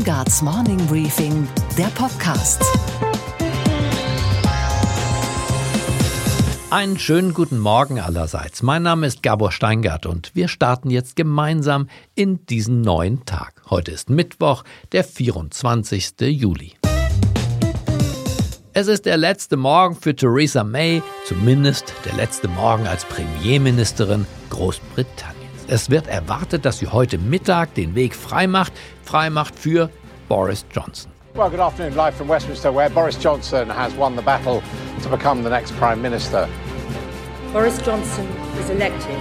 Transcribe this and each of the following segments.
Steingarts Morning Briefing, der Podcast. Einen schönen guten Morgen allerseits. Mein Name ist Gabor Steingart und wir starten jetzt gemeinsam in diesen neuen Tag. Heute ist Mittwoch, der 24. Juli. Es ist der letzte Morgen für Theresa May, zumindest der letzte Morgen als Premierministerin Großbritanniens. Es wird erwartet, dass sie heute Mittag den Weg freimacht, freimacht für Boris Johnson. Well, good afternoon, live from Westminster, where Boris Johnson has won the battle to become the next Prime Minister. Boris Johnson is elected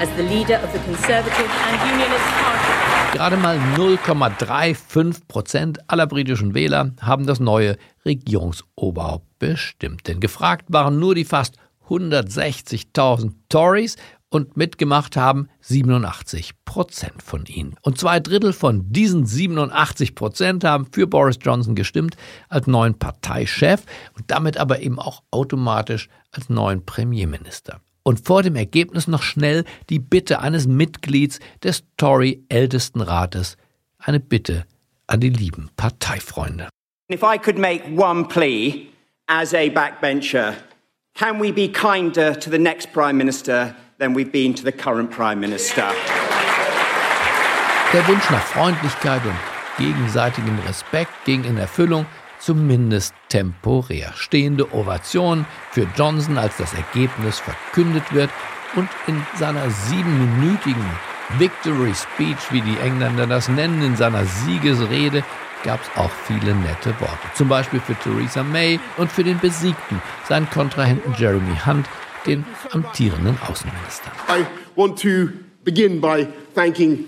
as the leader of the Conservative and Unionist Party. Gerade mal 0,35 Prozent aller britischen Wähler haben das neue Regierungsoberhaupt bestimmt. Denn gefragt waren nur die fast 160.000 Tories und mitgemacht haben 87 Prozent von ihnen. Und zwei Drittel von diesen 87 Prozent haben für Boris Johnson gestimmt als neuen Parteichef und damit aber eben auch automatisch als neuen Premierminister. Und vor dem Ergebnis noch schnell die Bitte eines Mitglieds des Tory-Ältestenrates, eine Bitte an die lieben Parteifreunde. If I could make one plea as a backbencher, can we be kinder to the next Prime Minister than we've been to the current Prime Minister? Der Wunsch nach Freundlichkeit und gegenseitigem Respekt ging in Erfüllung, zumindest temporär. Stehende Ovation für Johnson, als das Ergebnis verkündet wird und in seiner siebenminütigen Victory Speech, wie die Engländer das nennen, in seiner Siegesrede gab es auch viele nette Worte. Zum Beispiel für Theresa May und für den Besiegten, seinen Kontrahenten Jeremy Hunt, den amtierenden Außenminister. I want to begin by thanking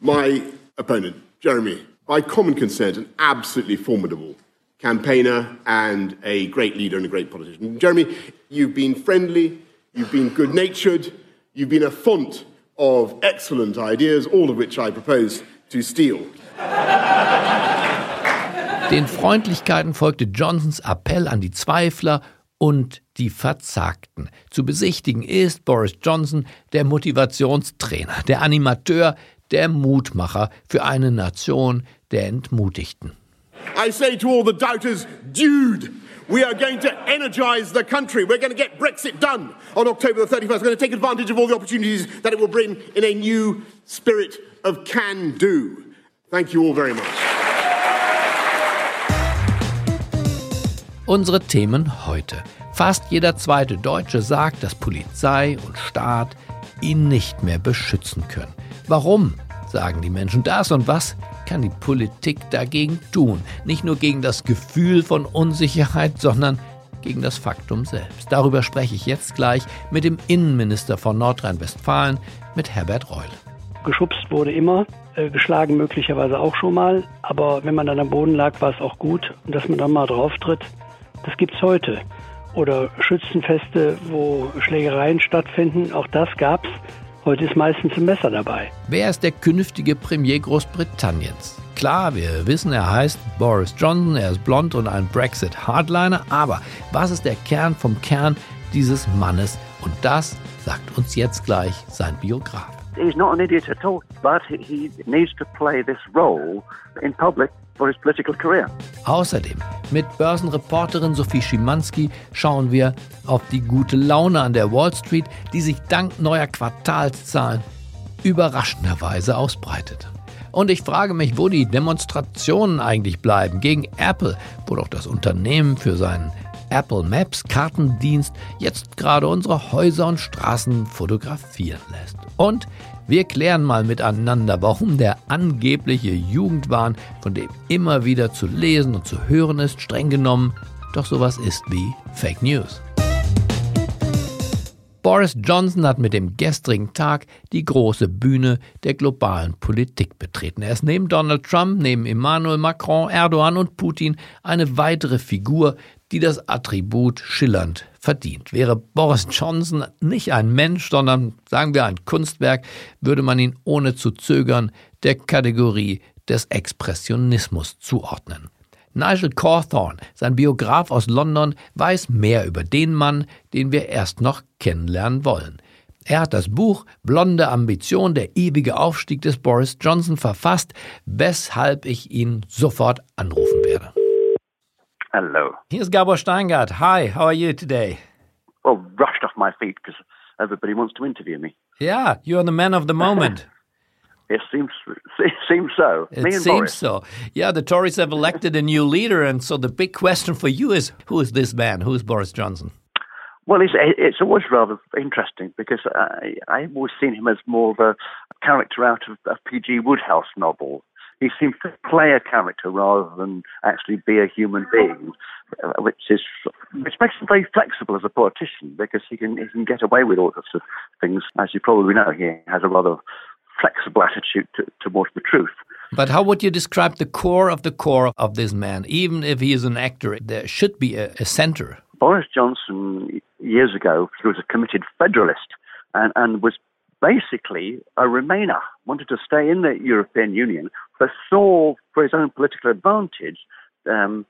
my opponent, Jeremy. By common consent, an absolutely formidable campaigner and a great leader and a great politician. Jeremy, you've been friendly, you've been good natured, you've been a font of excellent ideas, all of which I propose to steal. Den Freundlichkeiten folgte Johnsons Appell an die Zweifler und die Verzagten. Zu besichtigen ist Boris Johnson der Motivationstrainer, der Animateur, der Mutmacher für eine Nation der Entmutigten. I say to all the doubters, dude, we are going to energize the country. We're going to get Brexit done on October the 31st. We're going to take advantage of all the opportunities that it will bring in a new spirit of can do. Thank you all very much. Unsere Themen heute. Fast jeder zweite Deutsche sagt, dass Polizei und Staat ihn nicht mehr beschützen können. Warum sagen die Menschen das und was kann die Politik dagegen tun? Nicht nur gegen das Gefühl von Unsicherheit, sondern gegen das Faktum selbst. Darüber spreche ich jetzt gleich mit dem Innenminister von Nordrhein-Westfalen, mit Herbert Reul. Geschubst wurde immer, äh, geschlagen möglicherweise auch schon mal, aber wenn man dann am Boden lag, war es auch gut, dass man dann mal drauf tritt. Das gibt's heute. Oder Schützenfeste, wo Schlägereien stattfinden, auch das gab's. Heute ist meistens ein Messer dabei. Wer ist der künftige Premier Großbritanniens? Klar, wir wissen, er heißt Boris Johnson, er ist blond und ein Brexit-Hardliner, aber was ist der Kern vom Kern dieses Mannes? Und das sagt uns jetzt gleich sein Biograf. He's not an idiot at all, but he needs to play this role in public for his political career. Außerdem mit Börsenreporterin Sophie Schimanski schauen wir auf die gute Laune an der Wall Street, die sich dank neuer Quartalszahlen überraschenderweise ausbreitet. Und ich frage mich, wo die Demonstrationen eigentlich bleiben gegen Apple, wo doch das Unternehmen für seinen Apple Maps Kartendienst jetzt gerade unsere Häuser und Straßen fotografieren lässt. Und wir klären mal miteinander, warum der angebliche Jugendwahn, von dem immer wieder zu lesen und zu hören ist, streng genommen doch sowas ist wie Fake News. Boris Johnson hat mit dem gestrigen Tag die große Bühne der globalen Politik betreten. Er ist neben Donald Trump, neben Emmanuel Macron, Erdogan und Putin eine weitere Figur, die das Attribut schillernd verdient. Wäre Boris Johnson nicht ein Mensch, sondern sagen wir ein Kunstwerk, würde man ihn ohne zu zögern der Kategorie des Expressionismus zuordnen. Nigel Cawthorne, sein Biograf aus London, weiß mehr über den Mann, den wir erst noch kennenlernen wollen. Er hat das Buch Blonde Ambition, der ewige Aufstieg des Boris Johnson verfasst, weshalb ich ihn sofort anrufen werde. Hello. Here's Gabor Steingart. Hi, how are you today? Well, rushed off my feet because everybody wants to interview me. Yeah, you're the man of the moment. It seems it seems so. It me and seems Boris. so. Yeah, the Tories have elected a new leader, and so the big question for you is who is this man? Who is Boris Johnson? Well, it's, it's always rather interesting because I, I've always seen him as more of a character out of a P.G. Woodhouse novel. He seems to play a character rather than actually be a human being, uh, which is which makes him very flexible as a politician because he can he can get away with all sorts of things. As you probably know, he has a rather flexible attitude to, towards the truth. But how would you describe the core of the core of this man? Even if he is an actor, there should be a, a center. Boris Johnson, years ago, he was a committed federalist and, and was basically a Remainer, wanted to stay in the European Union, but saw for his own political advantage um,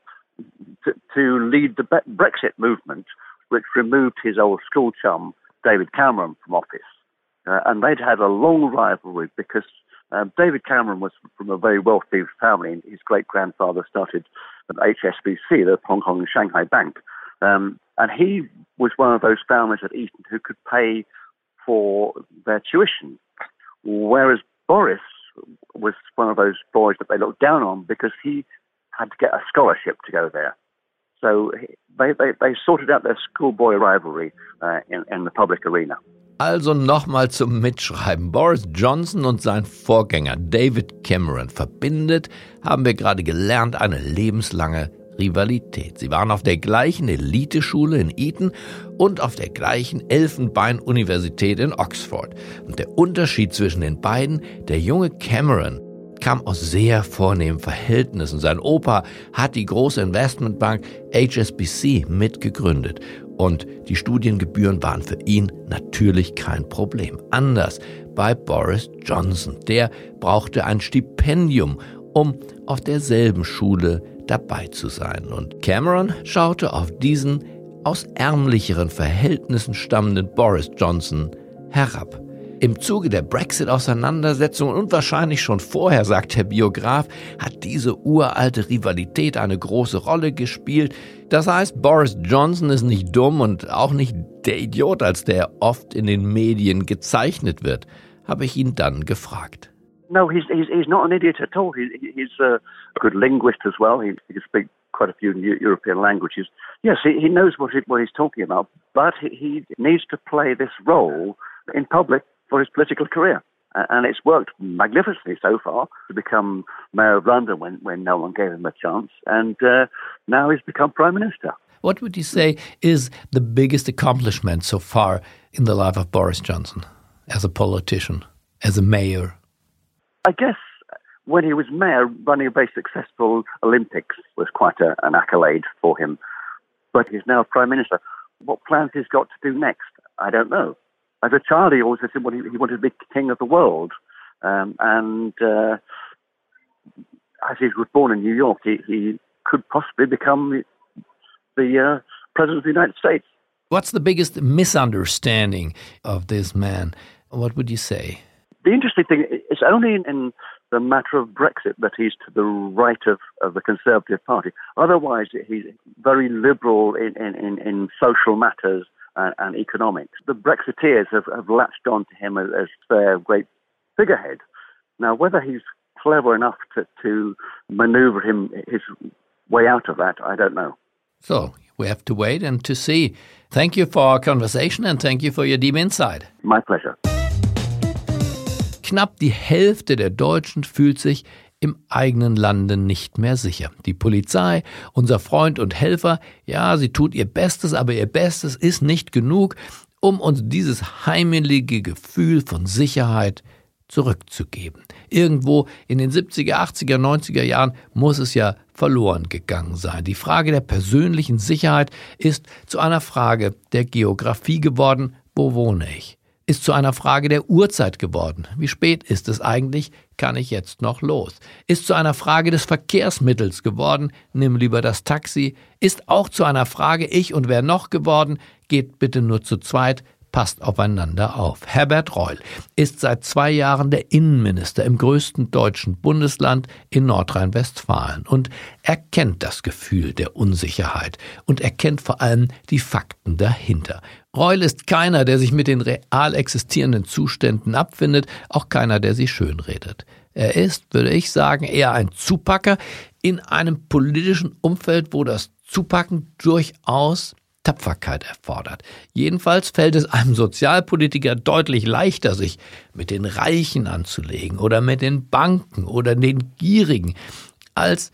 to, to lead the Brexit movement, which removed his old school chum, David Cameron, from office. Uh, and they'd had a long rivalry because um, David Cameron was from a very wealthy family. And his great grandfather started at HSBC, the Hong Kong and Shanghai Bank. Um, and he was one of those families at Eton who could pay for their tuition. Whereas Boris was one of those boys that they looked down on because he had to get a scholarship to go there. So they, they, they sorted out their schoolboy rivalry uh, in, in the public arena. Also nochmal zum Mitschreiben. Boris Johnson und sein Vorgänger David Cameron verbindet, haben wir gerade gelernt, eine lebenslange Rivalität. Sie waren auf der gleichen Eliteschule in Eton und auf der gleichen Elfenbein-Universität in Oxford. Und der Unterschied zwischen den beiden, der junge Cameron kam aus sehr vornehmen Verhältnissen. Sein Opa hat die große Investmentbank HSBC mitgegründet. Und die Studiengebühren waren für ihn natürlich kein Problem. Anders bei Boris Johnson. Der brauchte ein Stipendium, um auf derselben Schule dabei zu sein. Und Cameron schaute auf diesen aus ärmlicheren Verhältnissen stammenden Boris Johnson herab. Im Zuge der Brexit-Auseinandersetzung und wahrscheinlich schon vorher, sagt der Biograf, hat diese uralte Rivalität eine große Rolle gespielt. Das heißt, Boris Johnson ist nicht dumm und auch nicht der Idiot, als der oft in den Medien gezeichnet wird, habe ich ihn dann gefragt. No, he's, he's, he's not an idiot at all. He, he's a good linguist as well. He, he can speak quite a few European languages. Yes, he, he knows what, he, what he's talking about, but he, he needs to play this role in public for his political career. And it's worked magnificently so far to become mayor of London when, when no one gave him a chance. And uh, now he's become prime minister. What would you say is the biggest accomplishment so far in the life of Boris Johnson as a politician, as a mayor? I guess when he was mayor, running a very successful Olympics was quite a, an accolade for him. But he's now prime minister. What plans he's got to do next, I don't know. As a child, he always said he wanted to be king of the world. Um, and uh, as he was born in New York, he, he could possibly become the, the uh, president of the United States. What's the biggest misunderstanding of this man? What would you say? The interesting thing is only in, in the matter of Brexit that he's to the right of, of the Conservative Party. Otherwise, he's very liberal in, in, in social matters and, and, economics. The Brexiteers have, have latched on to him as, as their great figurehead. Now, whether he's clever enough to, to maneuver him his way out of that, I don't know. So we have to wait and to see. Thank you for our conversation and thank you for your deep insight. My pleasure. Knapp die Hälfte der Deutschen fühlt sich im eigenen Lande nicht mehr sicher. Die Polizei, unser Freund und Helfer, ja, sie tut ihr Bestes, aber ihr Bestes ist nicht genug, um uns dieses heimelige Gefühl von Sicherheit zurückzugeben. Irgendwo in den 70er, 80er, 90er Jahren muss es ja verloren gegangen sein. Die Frage der persönlichen Sicherheit ist zu einer Frage der Geografie geworden. Wo wohne ich? Ist zu einer Frage der Uhrzeit geworden. Wie spät ist es eigentlich? Kann ich jetzt noch los? Ist zu einer Frage des Verkehrsmittels geworden. Nimm lieber das Taxi. Ist auch zu einer Frage ich und wer noch geworden. Geht bitte nur zu zweit. Passt aufeinander auf. Herbert Reul ist seit zwei Jahren der Innenminister im größten deutschen Bundesland in Nordrhein-Westfalen und er kennt das Gefühl der Unsicherheit und er kennt vor allem die Fakten dahinter. Reul ist keiner, der sich mit den real existierenden Zuständen abfindet, auch keiner, der sie schönredet. Er ist, würde ich sagen, eher ein Zupacker in einem politischen Umfeld, wo das Zupacken durchaus Tapferkeit erfordert. Jedenfalls fällt es einem Sozialpolitiker deutlich leichter, sich mit den Reichen anzulegen oder mit den Banken oder den Gierigen, als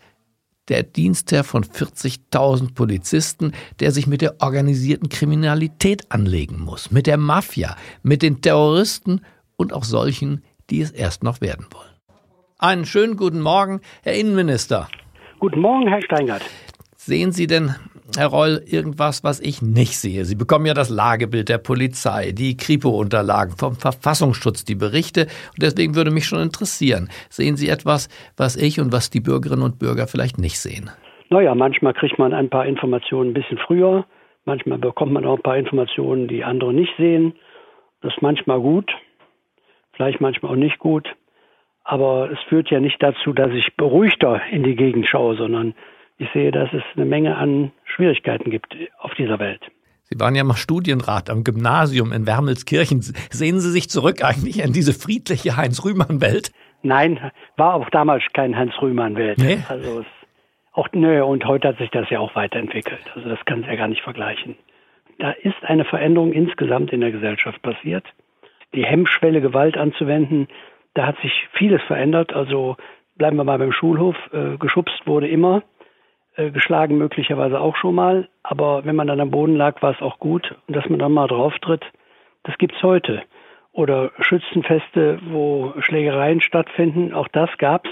der Dienstherr von 40.000 Polizisten, der sich mit der organisierten Kriminalität anlegen muss, mit der Mafia, mit den Terroristen und auch solchen, die es erst noch werden wollen. Einen schönen guten Morgen, Herr Innenminister. Guten Morgen, Herr Steingart. Sehen Sie denn, Herr Reul, irgendwas, was ich nicht sehe? Sie bekommen ja das Lagebild der Polizei, die Kripo-Unterlagen vom Verfassungsschutz, die Berichte. Und deswegen würde mich schon interessieren, sehen Sie etwas, was ich und was die Bürgerinnen und Bürger vielleicht nicht sehen? Naja, manchmal kriegt man ein paar Informationen ein bisschen früher. Manchmal bekommt man auch ein paar Informationen, die andere nicht sehen. Das ist manchmal gut, vielleicht manchmal auch nicht gut. Aber es führt ja nicht dazu, dass ich beruhigter in die Gegend schaue, sondern ich sehe, dass es eine Menge an Schwierigkeiten gibt auf dieser Welt. Sie waren ja mal Studienrat am Gymnasium in Wermelskirchen. Sehen Sie sich zurück eigentlich an diese friedliche Heinz-Rühmann-Welt? Nein, war auch damals kein Heinz-Rühmann-Welt. Nee? Also es, auch nö, und heute hat sich das ja auch weiterentwickelt. Also das kann es ja gar nicht vergleichen. Da ist eine Veränderung insgesamt in der Gesellschaft passiert. Die Hemmschwelle, Gewalt anzuwenden, da hat sich vieles verändert. Also bleiben wir mal beim Schulhof. Äh, geschubst wurde immer, geschlagen möglicherweise auch schon mal. Aber wenn man dann am Boden lag, war es auch gut. Und dass man dann mal drauf tritt, das gibt's heute. Oder Schützenfeste, wo Schlägereien stattfinden, auch das gab's.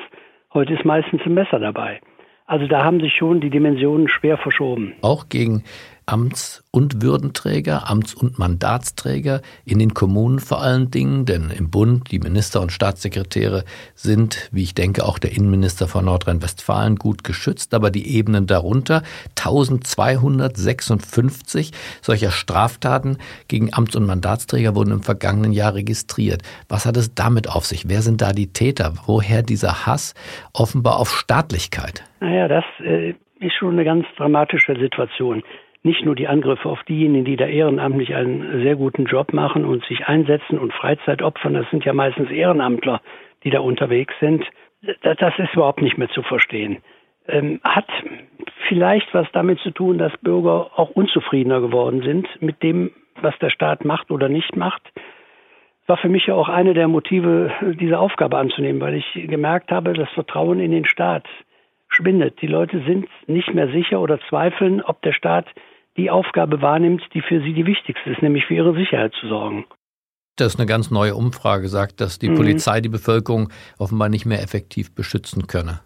Heute ist meistens ein Messer dabei. Also da haben sich schon die Dimensionen schwer verschoben. Auch gegen Amts- und Würdenträger, Amts- und Mandatsträger in den Kommunen vor allen Dingen, denn im Bund die Minister und Staatssekretäre sind, wie ich denke, auch der Innenminister von Nordrhein-Westfalen gut geschützt, aber die Ebenen darunter 1256 solcher Straftaten gegen Amts- und Mandatsträger wurden im vergangenen Jahr registriert. Was hat es damit auf sich? Wer sind da die Täter? Woher dieser Hass offenbar auf Staatlichkeit? Naja, das äh, ist schon eine ganz dramatische Situation nicht nur die Angriffe auf diejenigen, die da ehrenamtlich einen sehr guten Job machen und sich einsetzen und Freizeit opfern, das sind ja meistens Ehrenamtler, die da unterwegs sind. Das ist überhaupt nicht mehr zu verstehen. Ähm, hat vielleicht was damit zu tun, dass Bürger auch unzufriedener geworden sind mit dem, was der Staat macht oder nicht macht. War für mich ja auch eine der Motive, diese Aufgabe anzunehmen, weil ich gemerkt habe, das Vertrauen in den Staat schwindet. Die Leute sind nicht mehr sicher oder zweifeln, ob der Staat die Aufgabe wahrnimmt, die für sie die wichtigste ist, nämlich für ihre Sicherheit zu sorgen. Das ist eine ganz neue Umfrage, sagt, dass die mhm. Polizei die Bevölkerung offenbar nicht mehr effektiv beschützen könne.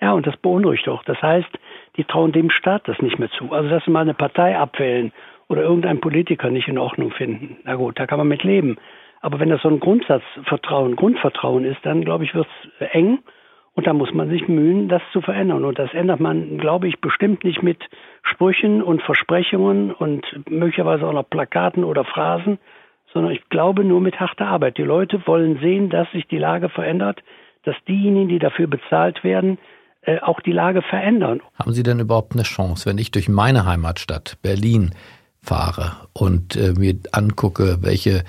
Ja, und das beunruhigt auch. Das heißt, die trauen dem Staat das nicht mehr zu. Also, dass sie mal eine Partei abwählen oder irgendeinen Politiker nicht in Ordnung finden, na gut, da kann man mit leben. Aber wenn das so ein Grundsatzvertrauen, Grundvertrauen ist, dann glaube ich, wird es eng und da muss man sich mühen, das zu verändern. Und das ändert man, glaube ich, bestimmt nicht mit Sprüchen und Versprechungen und möglicherweise auch noch Plakaten oder Phrasen, sondern ich glaube nur mit harter Arbeit. Die Leute wollen sehen, dass sich die Lage verändert, dass diejenigen, die dafür bezahlt werden, äh, auch die Lage verändern. Haben Sie denn überhaupt eine Chance, wenn ich durch meine Heimatstadt Berlin fahre und äh, mir angucke, welche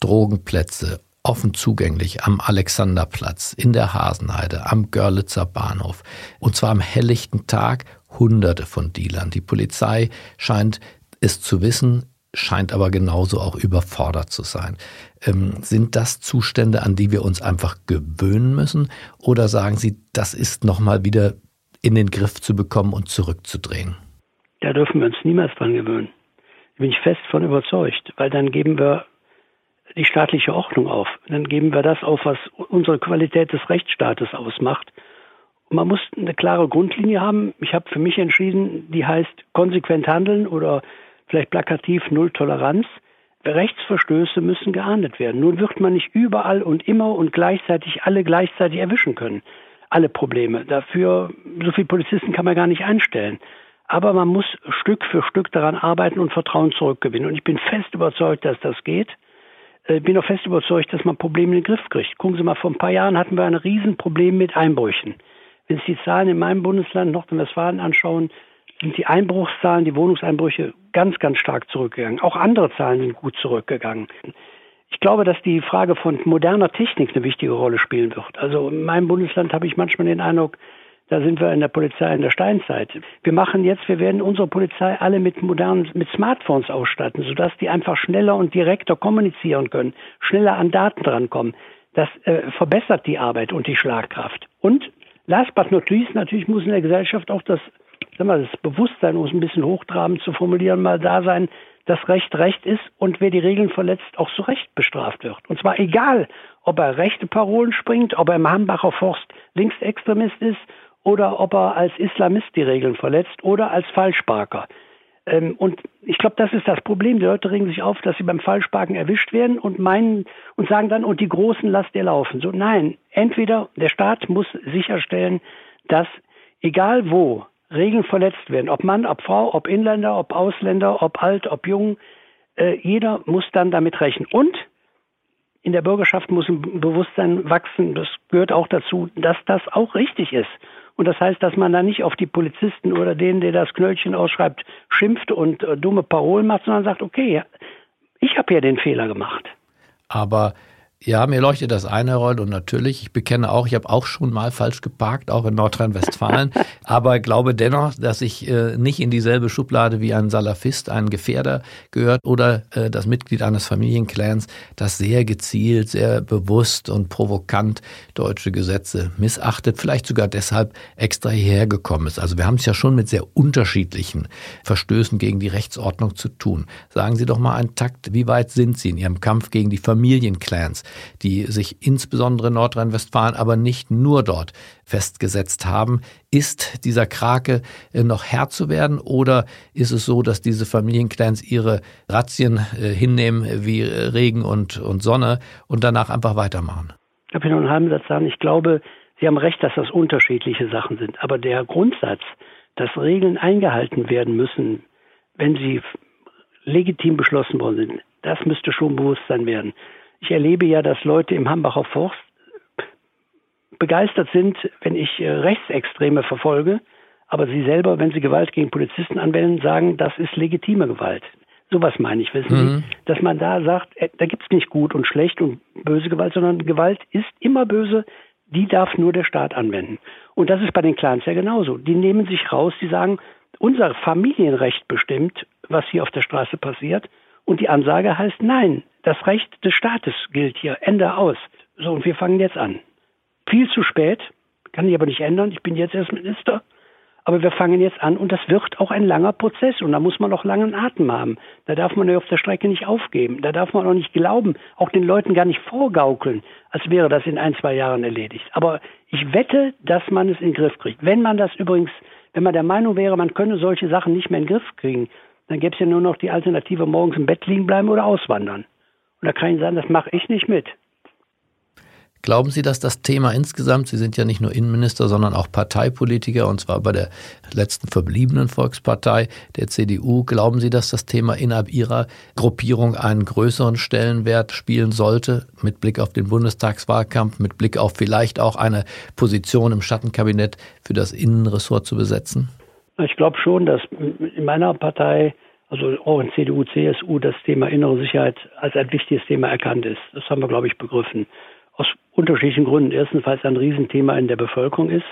Drogenplätze offen zugänglich am Alexanderplatz, in der Hasenheide, am Görlitzer Bahnhof. Und zwar am helllichten Tag hunderte von Dealern. Die Polizei scheint es zu wissen, scheint aber genauso auch überfordert zu sein. Ähm, sind das Zustände, an die wir uns einfach gewöhnen müssen? Oder sagen Sie, das ist nochmal wieder in den Griff zu bekommen und zurückzudrehen? Da dürfen wir uns niemals dran gewöhnen. Da bin ich fest von überzeugt, weil dann geben wir die staatliche Ordnung auf. Dann geben wir das auf, was unsere Qualität des Rechtsstaates ausmacht. Man muss eine klare Grundlinie haben. Ich habe für mich entschieden, die heißt konsequent handeln oder vielleicht plakativ Null Toleranz. Rechtsverstöße müssen geahndet werden. Nun wird man nicht überall und immer und gleichzeitig alle gleichzeitig erwischen können. Alle Probleme. Dafür, so viele Polizisten kann man gar nicht einstellen. Aber man muss Stück für Stück daran arbeiten und Vertrauen zurückgewinnen. Und ich bin fest überzeugt, dass das geht. Äh, bin auch fest überzeugt, dass man Probleme in den Griff kriegt. Gucken Sie mal, vor ein paar Jahren hatten wir ein Riesenproblem mit Einbrüchen. Wenn Sie die Zahlen in meinem Bundesland Nordrhein-Westfalen anschauen, sind die Einbruchszahlen, die Wohnungseinbrüche ganz, ganz stark zurückgegangen. Auch andere Zahlen sind gut zurückgegangen. Ich glaube, dass die Frage von moderner Technik eine wichtige Rolle spielen wird. Also in meinem Bundesland habe ich manchmal den Eindruck, da sind wir in der Polizei in der Steinzeit. Wir machen jetzt, wir werden unsere Polizei alle mit modernen, mit Smartphones ausstatten, sodass die einfach schneller und direkter kommunizieren können, schneller an Daten drankommen. Das äh, verbessert die Arbeit und die Schlagkraft. Und last but not least, natürlich muss in der Gesellschaft auch das, sagen wir, das Bewusstsein, um es ein bisschen hochtrabend zu formulieren, mal da sein, dass Recht Recht ist und wer die Regeln verletzt, auch zu Recht bestraft wird. Und zwar egal, ob er rechte Parolen springt, ob er im Hambacher Forst Linksextremist ist oder ob er als Islamist die Regeln verletzt oder als Falschparker. Ähm, und ich glaube, das ist das Problem. Die Leute regen sich auf, dass sie beim Falschparken erwischt werden und meinen und sagen dann, und die Großen lasst ihr laufen. So, nein, entweder der Staat muss sicherstellen, dass egal wo Regeln verletzt werden, ob Mann, ob Frau, ob Inländer, ob Ausländer, ob alt, ob jung, äh, jeder muss dann damit rechnen. Und in der Bürgerschaft muss ein Bewusstsein wachsen, das gehört auch dazu, dass das auch richtig ist. Und das heißt, dass man da nicht auf die Polizisten oder den, der das Knöllchen ausschreibt, schimpft und äh, dumme Parolen macht, sondern sagt, okay, ich habe ja den Fehler gemacht. Aber ja, mir leuchtet das eine Rolle und natürlich, ich bekenne auch, ich habe auch schon mal falsch geparkt, auch in Nordrhein-Westfalen, aber glaube dennoch, dass ich äh, nicht in dieselbe Schublade wie ein Salafist, ein Gefährder gehört oder äh, das Mitglied eines Familienclans, das sehr gezielt, sehr bewusst und provokant deutsche Gesetze missachtet, vielleicht sogar deshalb extra hierher gekommen ist. Also wir haben es ja schon mit sehr unterschiedlichen Verstößen gegen die Rechtsordnung zu tun. Sagen Sie doch mal einen Takt, wie weit sind Sie in Ihrem Kampf gegen die Familienclans? Die sich insbesondere in Nordrhein-Westfalen, aber nicht nur dort festgesetzt haben. Ist dieser Krake äh, noch Herr zu werden oder ist es so, dass diese Familienclans ihre Razzien äh, hinnehmen wie äh, Regen und, und Sonne und danach einfach weitermachen? Ich habe nur einen halben Satz sagen. Ich glaube, Sie haben recht, dass das unterschiedliche Sachen sind. Aber der Grundsatz, dass Regeln eingehalten werden müssen, wenn sie legitim beschlossen worden sind, das müsste schon Bewusstsein werden. Ich erlebe ja, dass Leute im Hambacher Forst begeistert sind, wenn ich äh, Rechtsextreme verfolge, aber sie selber, wenn sie Gewalt gegen Polizisten anwenden, sagen, das ist legitime Gewalt. Sowas meine ich, wissen mhm. Sie, dass man da sagt, äh, da gibt es nicht gut und schlecht und böse Gewalt, sondern Gewalt ist immer böse, die darf nur der Staat anwenden. Und das ist bei den Clans ja genauso. Die nehmen sich raus, die sagen, unser Familienrecht bestimmt, was hier auf der Straße passiert. Und die Ansage heißt, nein, das Recht des Staates gilt hier. Ende aus. So, und wir fangen jetzt an. Viel zu spät, kann ich aber nicht ändern. Ich bin jetzt erst Minister. Aber wir fangen jetzt an und das wird auch ein langer Prozess und da muss man auch langen Atem haben. Da darf man ja auf der Strecke nicht aufgeben. Da darf man auch nicht glauben, auch den Leuten gar nicht vorgaukeln, als wäre das in ein, zwei Jahren erledigt. Aber ich wette, dass man es in den Griff kriegt. Wenn man das übrigens, wenn man der Meinung wäre, man könne solche Sachen nicht mehr in den Griff kriegen, dann gäbe es ja nur noch die Alternative, morgens im Bett liegen bleiben oder auswandern. Und da kann ich sagen, das mache ich nicht mit. Glauben Sie, dass das Thema insgesamt, Sie sind ja nicht nur Innenminister, sondern auch Parteipolitiker, und zwar bei der letzten verbliebenen Volkspartei, der CDU, glauben Sie, dass das Thema innerhalb Ihrer Gruppierung einen größeren Stellenwert spielen sollte, mit Blick auf den Bundestagswahlkampf, mit Blick auf vielleicht auch eine Position im Schattenkabinett für das Innenressort zu besetzen? Ich glaube schon, dass in meiner Partei also auch in CDU, CSU, das Thema innere Sicherheit als ein wichtiges Thema erkannt ist. Das haben wir, glaube ich, begriffen. Aus unterschiedlichen Gründen. Erstens, weil es ein Riesenthema in der Bevölkerung ist.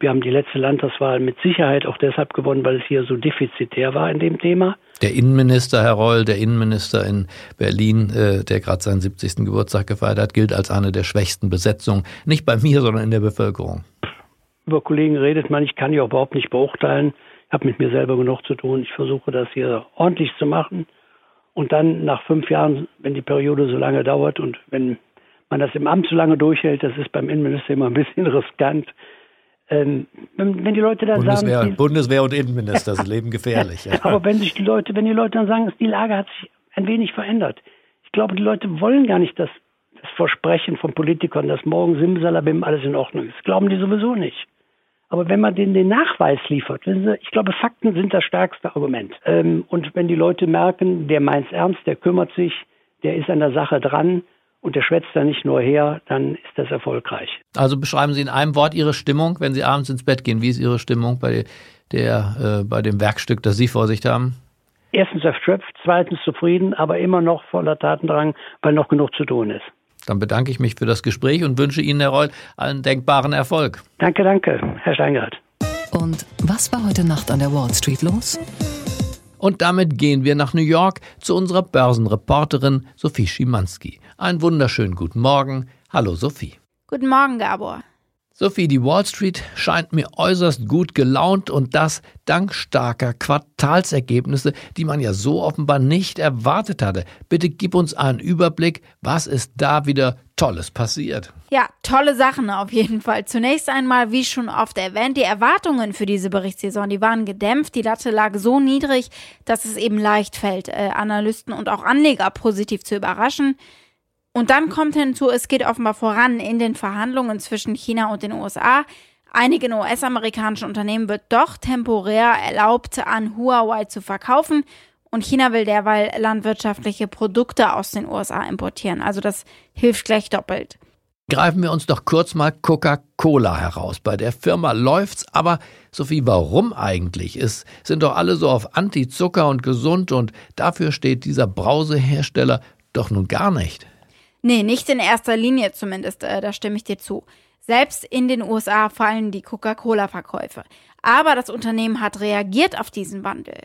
Wir haben die letzte Landtagswahl mit Sicherheit auch deshalb gewonnen, weil es hier so defizitär war in dem Thema. Der Innenminister, Herr Reul, der Innenminister in Berlin, äh, der gerade seinen 70. Geburtstag gefeiert hat, gilt als eine der schwächsten Besetzungen. Nicht bei mir, sondern in der Bevölkerung. Über Kollegen redet man, ich kann die auch überhaupt nicht beurteilen habe mit mir selber genug zu tun. Ich versuche das hier ordentlich zu machen. Und dann nach fünf Jahren, wenn die Periode so lange dauert und wenn man das im Amt so lange durchhält, das ist beim Innenminister immer ein bisschen riskant. Ähm, wenn, die Leute dann Bundeswehr, sagen. Bundeswehr und Innenminister, das Leben gefährlich. Ja. Aber wenn sich die Leute, wenn die Leute dann sagen, die Lage hat sich ein wenig verändert. Ich glaube, die Leute wollen gar nicht das, das Versprechen von Politikern, dass morgen Simsalabim alles in Ordnung ist. Das glauben die sowieso nicht. Aber wenn man denen den Nachweis liefert, Sie, ich glaube, Fakten sind das stärkste Argument. Ähm, und wenn die Leute merken, der meint ernst, der kümmert sich, der ist an der Sache dran und der schwätzt da nicht nur her, dann ist das erfolgreich. Also beschreiben Sie in einem Wort Ihre Stimmung, wenn Sie abends ins Bett gehen. Wie ist Ihre Stimmung bei, der, äh, bei dem Werkstück, das Sie vor sich haben? Erstens erschöpft, zweitens zufrieden, aber immer noch voller Tatendrang, weil noch genug zu tun ist. Dann bedanke ich mich für das Gespräch und wünsche Ihnen, Herr Reul, allen denkbaren Erfolg. Danke, danke, Herr Steingart. Und was war heute Nacht an der Wall Street los? Und damit gehen wir nach New York zu unserer Börsenreporterin Sophie Schimanski. Einen wunderschönen guten Morgen. Hallo Sophie. Guten Morgen, Gabor. Sophie, die Wall Street scheint mir äußerst gut gelaunt und das dank starker Quartalsergebnisse, die man ja so offenbar nicht erwartet hatte. Bitte gib uns einen Überblick, was ist da wieder Tolles passiert? Ja, tolle Sachen auf jeden Fall. Zunächst einmal, wie schon oft erwähnt, die Erwartungen für diese Berichtssaison, die waren gedämpft. Die Latte lag so niedrig, dass es eben leicht fällt, äh, Analysten und auch Anleger positiv zu überraschen. Und dann kommt hinzu, es geht offenbar voran in den Verhandlungen zwischen China und den USA. Einigen US-amerikanischen Unternehmen wird doch temporär erlaubt, an Huawei zu verkaufen. Und China will derweil landwirtschaftliche Produkte aus den USA importieren. Also das hilft gleich doppelt. Greifen wir uns doch kurz mal Coca-Cola heraus. Bei der Firma läuft's, aber Sophie, warum eigentlich? Es sind doch alle so auf Anti-Zucker und gesund und dafür steht dieser Brausehersteller doch nun gar nicht. Nee, nicht in erster Linie zumindest, äh, da stimme ich dir zu. Selbst in den USA fallen die Coca-Cola-Verkäufe. Aber das Unternehmen hat reagiert auf diesen Wandel.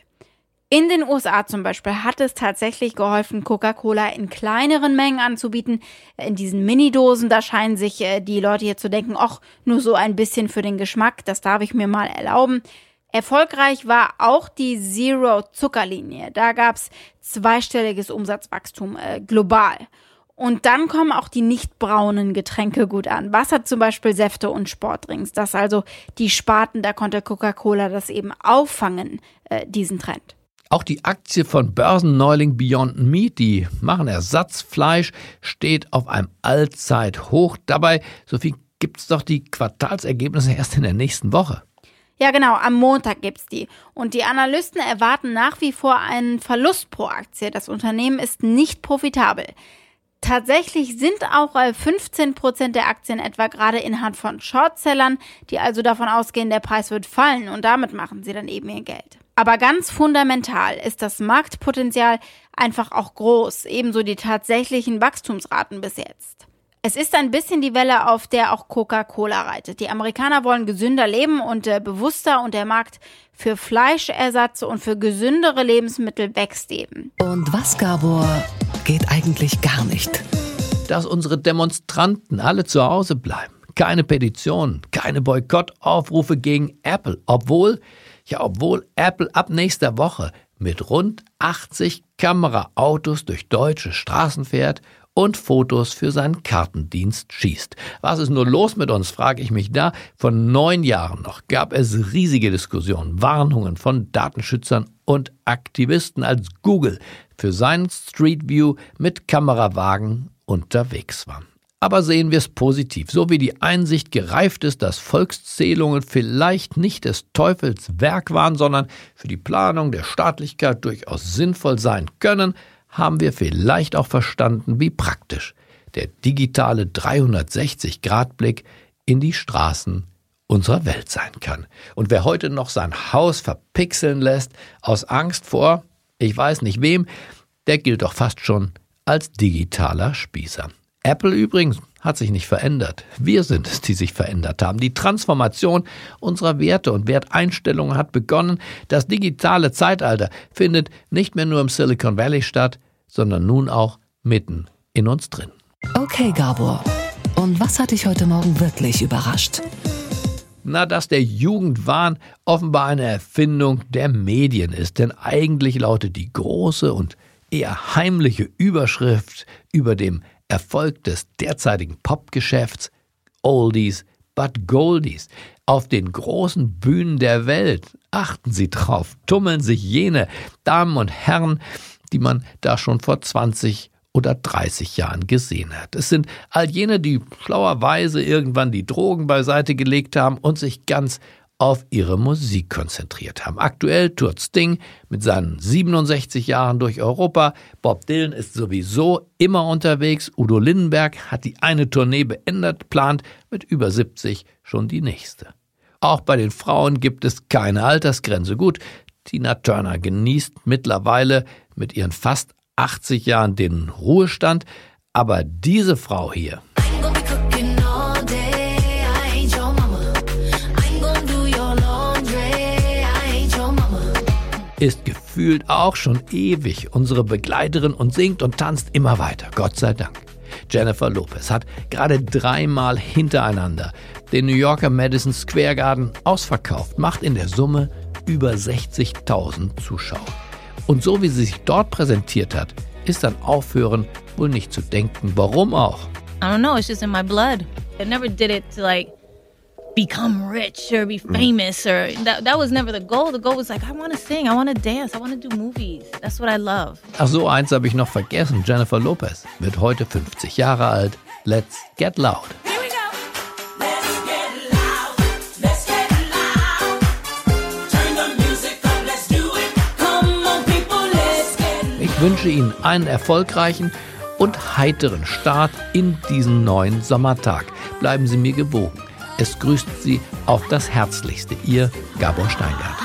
In den USA zum Beispiel hat es tatsächlich geholfen, Coca-Cola in kleineren Mengen anzubieten. In diesen Mini-Dosen, da scheinen sich äh, die Leute hier zu denken, ach, nur so ein bisschen für den Geschmack, das darf ich mir mal erlauben. Erfolgreich war auch die Zero-Zucker-Linie. Da gab es zweistelliges Umsatzwachstum äh, global. Und dann kommen auch die nicht braunen Getränke gut an. Wasser zum Beispiel, Säfte und Sportdrinks. Das also die Sparten, da konnte Coca-Cola das eben auffangen, äh, diesen Trend. Auch die Aktie von Börsenneuling Beyond Meat, die machen Ersatzfleisch, steht auf einem Allzeithoch. Dabei, Sophie, gibt's doch die Quartalsergebnisse erst in der nächsten Woche. Ja, genau, am Montag gibt's die. Und die Analysten erwarten nach wie vor einen Verlust pro Aktie. Das Unternehmen ist nicht profitabel. Tatsächlich sind auch 15 Prozent der Aktien etwa gerade in Hand von Shortsellern, die also davon ausgehen, der Preis wird fallen und damit machen sie dann eben ihr Geld. Aber ganz fundamental ist das Marktpotenzial einfach auch groß, ebenso die tatsächlichen Wachstumsraten bis jetzt. Es ist ein bisschen die Welle, auf der auch Coca-Cola reitet. Die Amerikaner wollen gesünder leben und äh, bewusster und der Markt für Fleischersatz und für gesündere Lebensmittel wächst eben. Und was, Gabor, geht eigentlich gar nicht? Dass unsere Demonstranten alle zu Hause bleiben. Keine Petitionen, keine Boykottaufrufe gegen Apple, obwohl, ja, obwohl Apple ab nächster Woche mit rund 80 Kameraautos durch deutsche Straßen fährt und Fotos für seinen Kartendienst schießt. Was ist nur los mit uns, frage ich mich da. Vor neun Jahren noch gab es riesige Diskussionen, Warnungen von Datenschützern und Aktivisten, als Google für seinen Street View mit Kamerawagen unterwegs war. Aber sehen wir es positiv, so wie die Einsicht gereift ist, dass Volkszählungen vielleicht nicht des Teufels Werk waren, sondern für die Planung der Staatlichkeit durchaus sinnvoll sein können, haben wir vielleicht auch verstanden, wie praktisch der digitale 360-Grad-Blick in die Straßen unserer Welt sein kann. Und wer heute noch sein Haus verpixeln lässt aus Angst vor, ich weiß nicht wem, der gilt doch fast schon als digitaler Spießer. Apple übrigens hat sich nicht verändert. Wir sind es, die sich verändert haben. Die Transformation unserer Werte und Werteinstellungen hat begonnen. Das digitale Zeitalter findet nicht mehr nur im Silicon Valley statt, sondern nun auch mitten in uns drin. Okay, Gabor. Und was hat dich heute Morgen wirklich überrascht? Na, dass der Jugendwahn offenbar eine Erfindung der Medien ist. Denn eigentlich lautet die große und eher heimliche Überschrift über dem Erfolg des derzeitigen Popgeschäfts Oldies but Goldies. Auf den großen Bühnen der Welt, achten Sie drauf, tummeln sich jene Damen und Herren, die man da schon vor 20 oder 30 Jahren gesehen hat. Es sind all jene, die schlauerweise irgendwann die Drogen beiseite gelegt haben und sich ganz auf ihre Musik konzentriert haben. Aktuell tourt Sting mit seinen 67 Jahren durch Europa. Bob Dylan ist sowieso immer unterwegs. Udo Lindenberg hat die eine Tournee beendet, plant mit über 70 schon die nächste. Auch bei den Frauen gibt es keine Altersgrenze. Gut, Tina Turner genießt mittlerweile mit ihren fast 80 Jahren den Ruhestand, aber diese Frau hier, ist gefühlt auch schon ewig unsere Begleiterin und singt und tanzt immer weiter, Gott sei Dank. Jennifer Lopez hat gerade dreimal hintereinander den New Yorker Madison Square Garden ausverkauft, macht in der Summe über 60.000 Zuschauer. Und so wie sie sich dort präsentiert hat, ist an Aufhören wohl nicht zu denken. Warum auch? I don't know, it's just in my blood. I never did it to like become rich or be mm. famous or that, that was never the goal. The goal was like, I want to sing, I want to dance, I want to do movies. That's what I love. Ach so, eins habe ich noch vergessen. Jennifer Lopez wird heute 50 Jahre alt. Let's get loud. Ich wünsche Ihnen einen erfolgreichen und heiteren Start in diesen neuen Sommertag. Bleiben Sie mir gewogen. Es grüßt Sie auf das Herzlichste, Ihr Gabor Steingart.